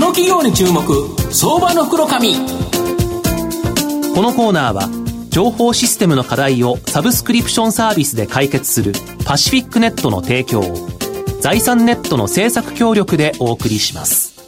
の企業に注目相場の袋紙このコーナーは情報システムの課題をサブスクリプションサービスで解決するパシフィックネットの提供を財産ネットの政策協力でお送りします。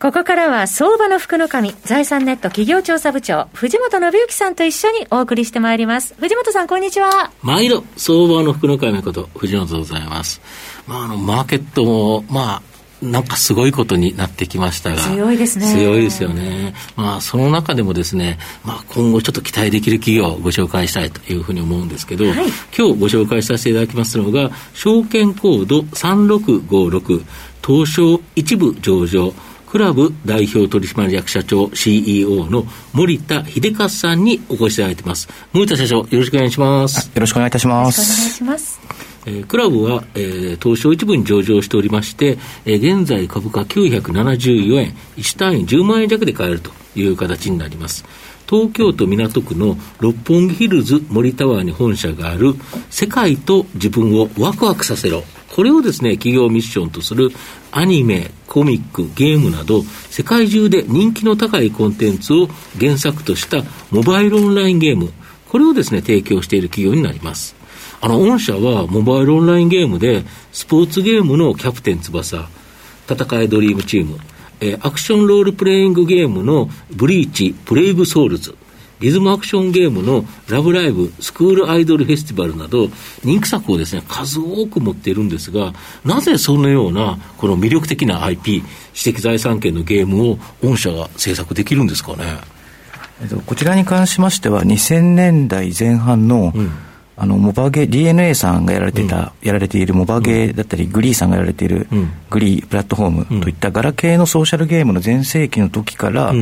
ここからは相場の福の神、財産ネット企業調査部長、藤本信之さんと一緒にお送りしてまいります。藤本さん、こんにちは。毎度、相場の福の神こと、藤本でございます。まあ、あの、マーケットも、まあ、なんかすごいことになってきましたが。強いですね。強いですよね。まあ、その中でもですね、まあ、今後ちょっと期待できる企業をご紹介したいというふうに思うんですけど、はい、今日ご紹介させていただきますのが、証券コード3656、東証一部上場、クラブ代表取締役社長 CEO の森田秀和さんにお越しいただいています。森田社長、よろしくお願いします。よろしくお願いいたします。よろしくお願いします。えー、クラブは、えー、東証一部に上場しておりまして、えー、現在株価974円、1単位10万円弱で買えるという形になります。東京都港区の六本木ヒルズ森タワーに本社がある世界と自分をワクワクさせろ。これをですね、企業ミッションとするアニメ、コミック、ゲームなど、世界中で人気の高いコンテンツを原作としたモバイルオンラインゲーム、これをですね、提供している企業になります。あの、御社はモバイルオンラインゲームで、スポーツゲームのキャプテン翼、戦いドリームチーム、えー、アクションロールプレイングゲームのブリーチ、プレイブソウルズ、リズムアクションゲームのラブライブ、スクールアイドルフェスティバルなど、人気作をですね、数多く持っているんですが、なぜそのような、この魅力的な IP、知的財産権のゲームを御社が制作できるんですかね？こちらに関しましては、2000年代前半の、うんあのモバゲ DNA さんがやられてた、うん、やられているモバゲだったり、グリーさんがやられている、グリープラットフォームといったガラケーのソーシャルゲームの全盛期の時から、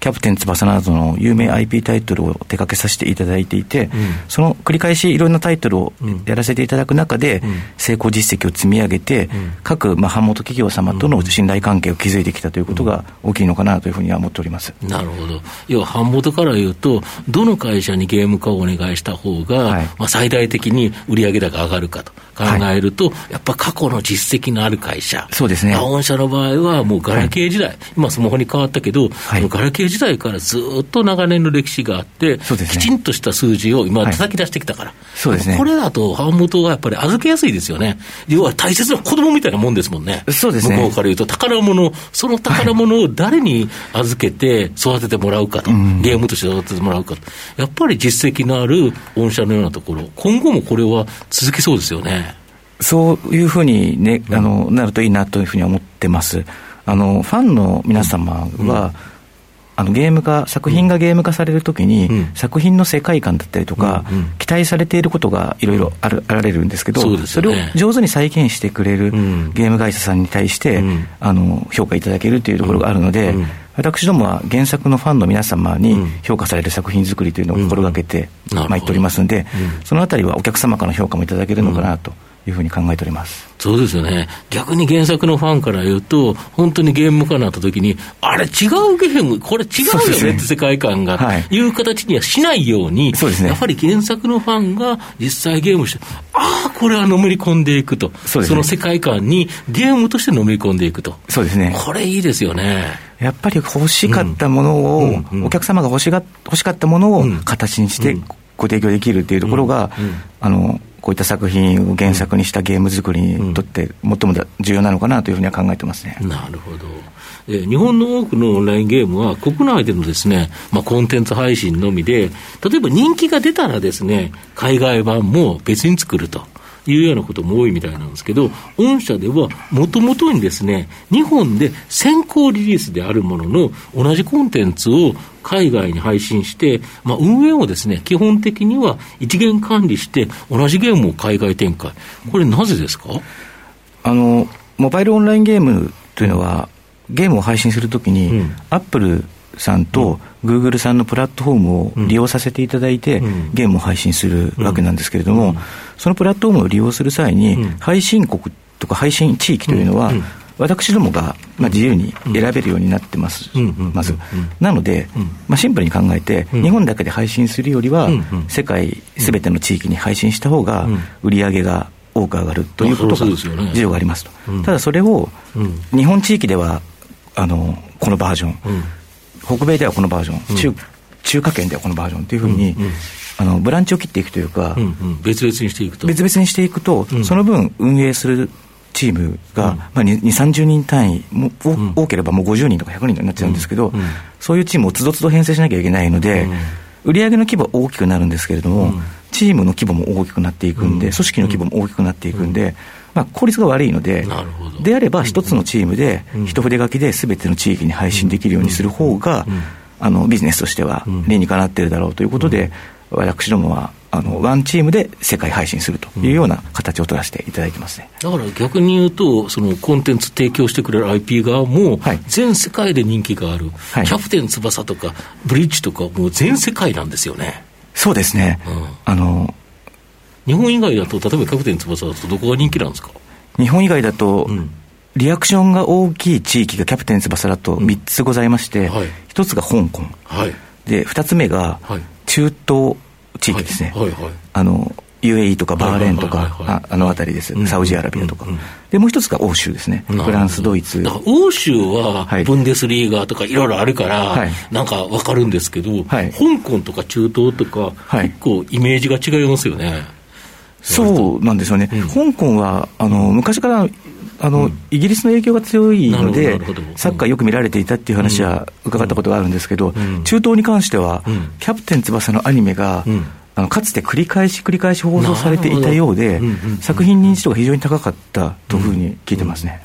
キャプテン翼などの有名 IP タイトルを手掛けさせていただいていて、うん、その繰り返しいろんなタイトルをやらせていただく中で、成功実績を積み上げて、各、まあ、版元企業様との信頼関係を築いてきたということが大きいのかなというふうには思っております。なるほど、要は版元から言うと、どの会社にゲーム化をお願いした方が、はい、まあ、最大的に売上高が上がるかと。考えると、はい、やっぱ過去の実績のある会社、そうですね。御社の場合は、もうガラケー時代、はい、今、スマホに変わったけど、ガラケー時代からずっと長年の歴史があって、ね、きちんとした数字を今、叩き出してきたから、そうですね、これだと、版元はやっぱり預けやすいですよね、要は大切な子供みたいなもんですもんね、そうですね。向こうから言うと、宝物、その宝物を誰に預けて育ててもらうかと、はい、ゲームとして育ててもらうかと、やっぱり実績のある御社のようなところ、今後もこれは続きそうですよね。そういうふうに、ね、あのなるといいなというふうに思ってます。あのファンの皆様は、あのゲーム化、作品がゲーム化されるときに、うん、作品の世界観だったりとか、うんうん、期待されていることがいろいろあるあられるんですけど、そ、ね,、れを上手に再現してくれるゲーム会社さんに対して、うん、あの評価いただけるというところがあるので、私どもは原作のファンの皆様に評価される作品作りというのを心がけてまいっておりますので、そのあたりはお客様からの評価もいただけるのかなと。いうふうに考えております。そうですよね、逆に原作のファンから言うと、本当にゲーム化になったときに、あれ、違うゲーム、これ違うよねって世界観が、はい、いう形にはしないように、そうですね、やっぱり原作のファンが実際ゲームして、ああ、これはのめり込んでいくと、そ、ね,、の世界観にゲームとしてのめり込んでいくと、そうですね、これいいですよね。やっぱり欲しかったものを、うんうんうん、お客様が欲しが欲しかったものを形にしてご提供できるっていうところが、あのこういった作品を原作にしたゲーム作りにとって最も重要なのかなというふうには考えてますね。なるほど。え日本の多くのオンラインゲームは国内でのですね、まあ、コンテンツ配信のみで、例えば人気が出たらですね、海外版も別に作ると。いうようなことも多いみたいなんですけど、御社ではもともとにですね、日本で先行リリースであるものの同じコンテンツを海外に配信して、まあ、運営をですね、基本的には一元管理して、同じゲームを海外展開。これなぜですか？あの、モバイルオンラインゲームというのは、ゲームを配信するときに、アップルさんとグーグルさんのプラットフォームを利用させていただいて、ゲームを配信するわけなんですけれども、そのプラットフォームを利用する際に、配信国とか配信地域というのは、私どもが、まあ、自由に選べるようになってます、まず。なので、まあ、シンプルに考えて、日本だけで配信するよりは、世界すべての地域に配信した方が、売り上げが多く上がるということが、まあそうですよね。事情がありますと、うん。ただそれを、うん。日本地域ではあのこのバージョン、うん北米ではこのバージョン、中中華圏ではこのバージョンというふうに、うんうん。あのブランチを切っていくというか、うんうん。別々にしていくと。別々にしていくと、うん。その分運営するチームが、うん。まあ、2、30人単位も、おん。多ければもう50人とか100人になっちゃうんですけど、うん。うん。そういうチームをつどつど編成しなきゃいけないので、売上の規模は大きくなるんですけれども、うん。チームの規模も大きくなっていくんで、うん。組織の規模も大きくなっていくんで、まあ、効率が悪いのでであれば一つのチームでうん、一筆書きで全ての地域に配信できるようにする方がうん、あのビジネスとしてはうん。理にかなっているだろうということで、私どもはあのワンチームで世界配信するというような形を取らせていただいてますね。だから逆に言うと、そのコンテンツ提供してくれる IP 側もはい、全世界で人気がある、はい。キャプテン翼とか、ブリッジとか、もう全世界なんですよね。そうですね。うん。あの日本以外だと、例えばキャプテン翼だと、どこが人気なんですか？日本以外だと、うん。リアクションが大きい地域がキャプテン翼だと3つございまして、はい。1つが香港、はい。で2つ目がはい。中東地域ですね、はいはいはい。あの UAE とかバーレーンとはいはいはいはい。か、ああの辺りです、うんサウジアラビアとか、うん。うんでもう一つが欧州ですね、フランス、ドイツ。だ、から欧州ははい。ブンデスリーガーとかいろいろあるから、はい。なんかわかるんですけど、はい。香港とか中東とか、はい。結構イメージが違いますよね。そうなんですよね、うん。香港はあの昔からあの、イギリスの影響が強いのなでサッカーよく見られていたっていう話は伺ったことがあるんですけど、ん。中東に関しては、うん。キャプテン翼のアニメが、うん。あのかつて繰り返し繰り返し放送されていたようで作品認知度が非常に高かったというふうに聞いてますね。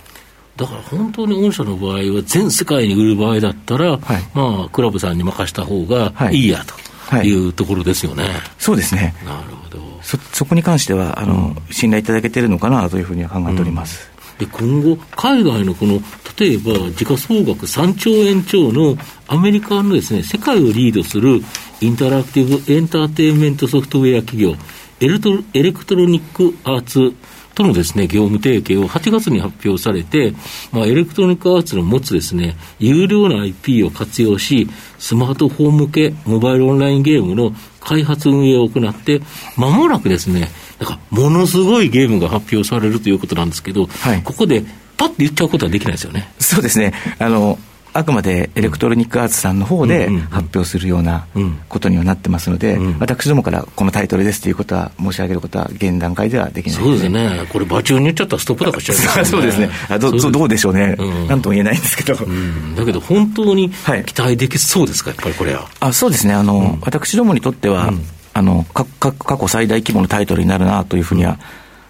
だから本当に御社の場合は、全世界に売る場合だったら、はい。まあ、クラブさんに任した方がはい。いいやとはいいうところですよね。そうですね。なるほど。そそこに関してはあの、信頼いただけているのかなというふうには考えております。で今後、海外のこの例えば時価総額3兆円超のアメリカのです、ね、世界をリードするインタラクティブエンターテインメントソフトウェア企業、エレト Electronic Arts とのです、ね、業務提携を8月に発表されて、まあ、 Electronic Arts の持つです、ね、優良な IP を活用し、スマートフォン向けモバイルオンラインゲームの開発運営を行って、まもなくですね、なんかものすごいゲームが発表されるということなんですけど、はいここでパッと言っちゃうことはできないですよね。そうですね。あの、あくまでエレクトロニックアーツさんの方で発表するようなうんことにはなってますので、うん私どもからこのタイトルですということは申し上げることは現段階ではできないそうですね。これ、場中に言っちゃったらストップ高しちゃいますよね。そうですね。あどどうでしょうね。うんなんとも言えないんですけど。うんだけど、本当にはい期待できそうですか、やっぱりこれは。あそうですね。あの、私どもにとっては、うんあの過去最大規模のタイトルになるなというふうには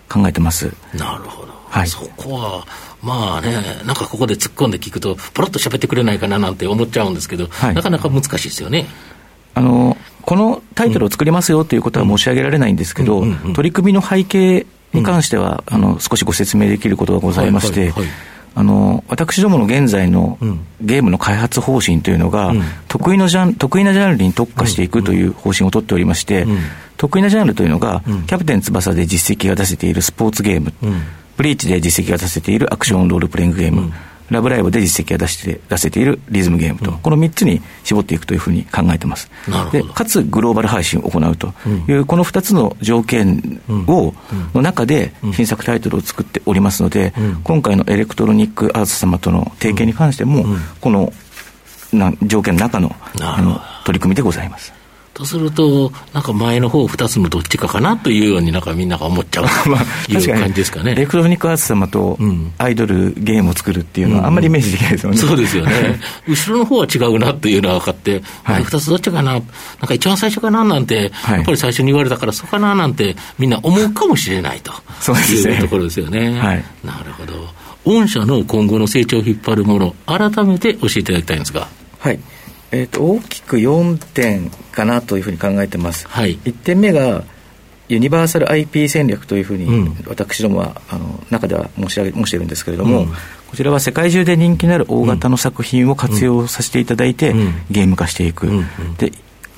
考えてます。なるほど。はいそこは、まあね、なんかここで突っ込んで聞くと、ポロッと喋ってくれないかななんて思っちゃうんですけど、はい。なかなか難しいですよね。あのこのタイトルを作りますよということは申し上げられないんですけど、うんうんうん取り組みの背景に関しては、あの少しご説明できることがございまして、はいはいはい。あの私どもの現在のうん。ゲームの開発方針というのが、うん。得意のジャン得意なジャンルに特化していくという方針を取っておりまして、うん。得意なジャンルというのが、うん。キャプテン翼で実績が出せているスポーツゲーム、うんブリーチで実績が出せているアクションロールプレイングゲーム、うん。ラブライブで実績が出して出せているリズムゲームと、この3つに絞っていくというふうに考えてます。でかつグローバル配信を行うという、この2つの条件を、の中で新作タイトルを作っておりますので、うん。今回のエレクトロニックアーツ様との提携に関しても、うん。このな条件の中のあの取り組みでございます。とすると、なんか前の方二つのどっちかかなというようになんかみんなが思っちゃう まあ、という感じですかね。エレクトロニックアーツ様とうんアイドルゲームを作るっていうのはあんまりイメージできないですよね。そうですよね。後ろの方は違うなっていうのは分かって、はい二つどっちかな、なんか一番最初かななんて、はいやっぱり最初に言われたからそうかななんて、みんな思うかもしれないとそうですねいうところですよね。はいなるほど。御社の今後の成長を引っ張るもの、改めて教えていただきたいんですが。はい。えー、と大きく4点かなというふうに考えてます。はい。1点目がユニバーサル IP 戦略というふうに、うん。私どもはあの中では申し上げ申しているんですけれども、うん。こちらは世界中で人気のある大型の作品を活用させていただいて、うん。ゲーム化していく。で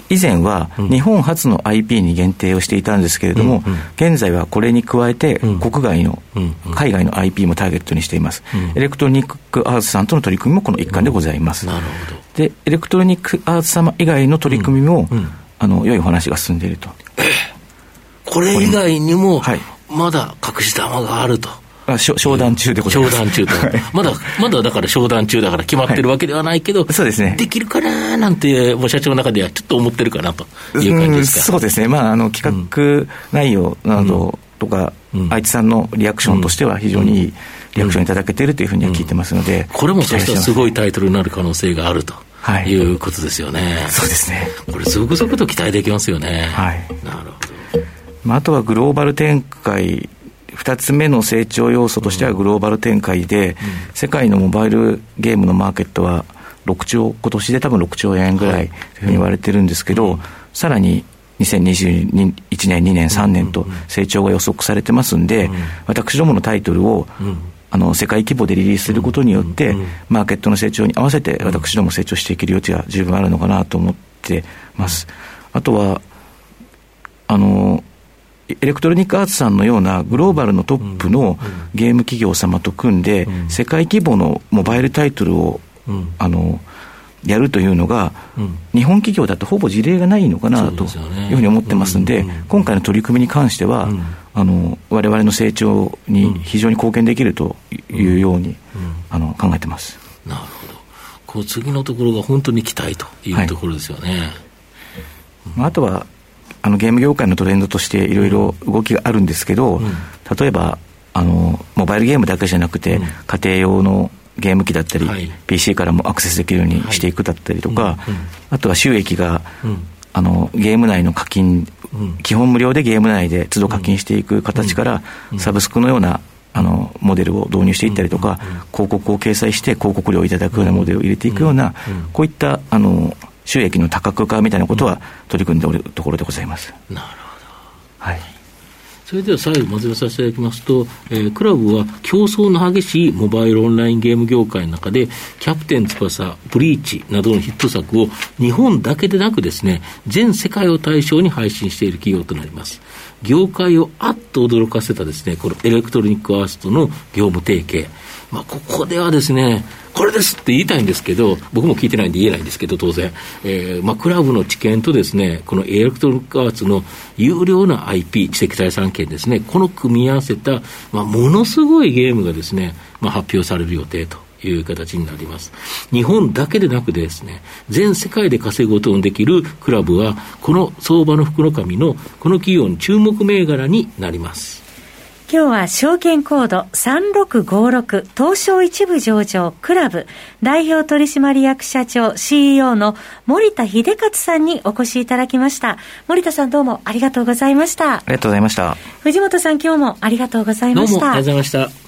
以前はうん。日本初の IP に限定をしていたんですけれども、うんうん。現在はこれに加えてうん。国外の、うんうん。海外の IP もターゲットにしています、うん。エレクトロニックアーツさんとの取り組みもこの一環でございます、なるほど。でエレクトロニックアーツ様以外の取り組みも、あの良いお話が進んでいると。これ以外にも、はい。まだ隠隠し玉があると。商談中でございます。商談中と。まだ、まだだから商談中だから決まってるわけではないけど、はい、そうですね。できるかななんて、もう社長の中ではちょっと思ってるかなという感じですか？そうですね。まあ、あの、企画内容などとか、うん、愛知さんのリアクションとしては非常にいいリアクションいただけているというふうには聞いてますので。うん、これもそしたらすごいタイトルになる可能性があると。はい、いうことですよね。そうですね。これ、続々と期待できますよね。はい。なるほど。まあ、あとはグローバル展開2つ目の成長要素としてはグローバル展開で、世界のモバイルゲームのマーケットは6兆、今年で多分6兆円ぐらいとい。うふうに言われてるんですけど、さらに2021年、2年、3年と成長が予測されてますんで、私どものタイトルを、あの世界規模でリリースすることによって、マーケットの成長に合わせて、私ども成長していける余地は十分あるのかなと思ってます。あとはあのエレクトロニックアーツさんのようなグローバルのトップのゲーム企業様と組んで、世界規模のモバイルタイトルを、あのやるというのが、日本企業だとほぼ事例がないのかなというふうに思ってますんで、今回の取り組みに関しては、あの我々の成長に非常に貢献できるというように、あの考えてます。なるほど。こう次のところが本当に期待というところですよね。はい、あとはあのゲーム業界のトレンドとしていろいろ動きがあるんですけど、うん、例えばあのモバイルゲームだけじゃなくて、うん、家庭用のゲーム機だったり、はい、PC からもアクセスできるようにしていくだったりとか、はい。あとは収益が、あのゲーム内の課金、基本無料でゲーム内で都度課金していく形から、サブスクのようなあのモデルを導入していったりとか、広告を掲載して広告料をいただくようなモデルを入れていくような、こういったあの収益の多角化みたいなことは取り組んでおるところでございます。なるほど。はい。それでは最後まとめさせていただきますと、えー、クラブは競争の激しいモバイルオンラインゲーム業界の中で、キャプテン翼、ブリーチなどのヒット作を日本だけでなくですね、全世界を対象に配信している企業となります。業界をあっと驚かせたですね、このエレクトロニックアースとの業務提携。まあ、ここではですね、これですって言いたいんですけど、僕も聞いてないんで言えないんですけど、当然。えー、まあ、クラブの知見とですね、このエレクトロニックアーツの有料な IP、知的財産権ですね、この組み合わせた、まあ、ものすごいゲームがですね、まあ、発表される予定と。いう形になります。日本だけでなくですね、全世界で稼ぐことのできるクラブは、この相場の福の神のこの企業の注目銘柄になります。今日は証券コード3656東証一部上場クラブ代表取締役社長 CEO の森田秀勝さんにお越しいただきました。森田さんどうもありがとうございました。ありがとうございました。藤本さん今日もありがとうございました。どうもありがとうございました。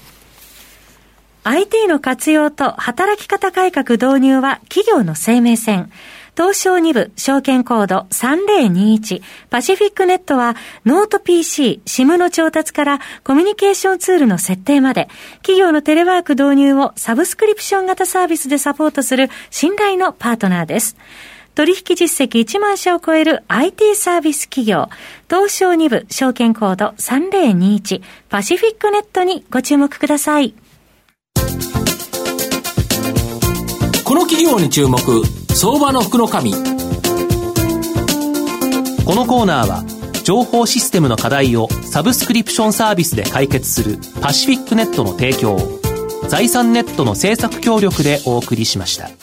IT の活用と働き方改革導入は企業の生命線。東証2部証券コード3021パシフィックネットはノート PC、SIM の調達からコミュニケーションツールの設定まで企業のテレワーク導入をサブスクリプション型サービスでサポートする信頼のパートナーです。取引実績1万社を超える IT サービス企業、東証2部証券コード3021パシフィックネットにご注目ください。この企業に注目相場の福の神このコーナーは情報システムの課題をサブスクリプションサービスで解決するパシフィックネットの提供財産ネットの政策協力でお送りしました。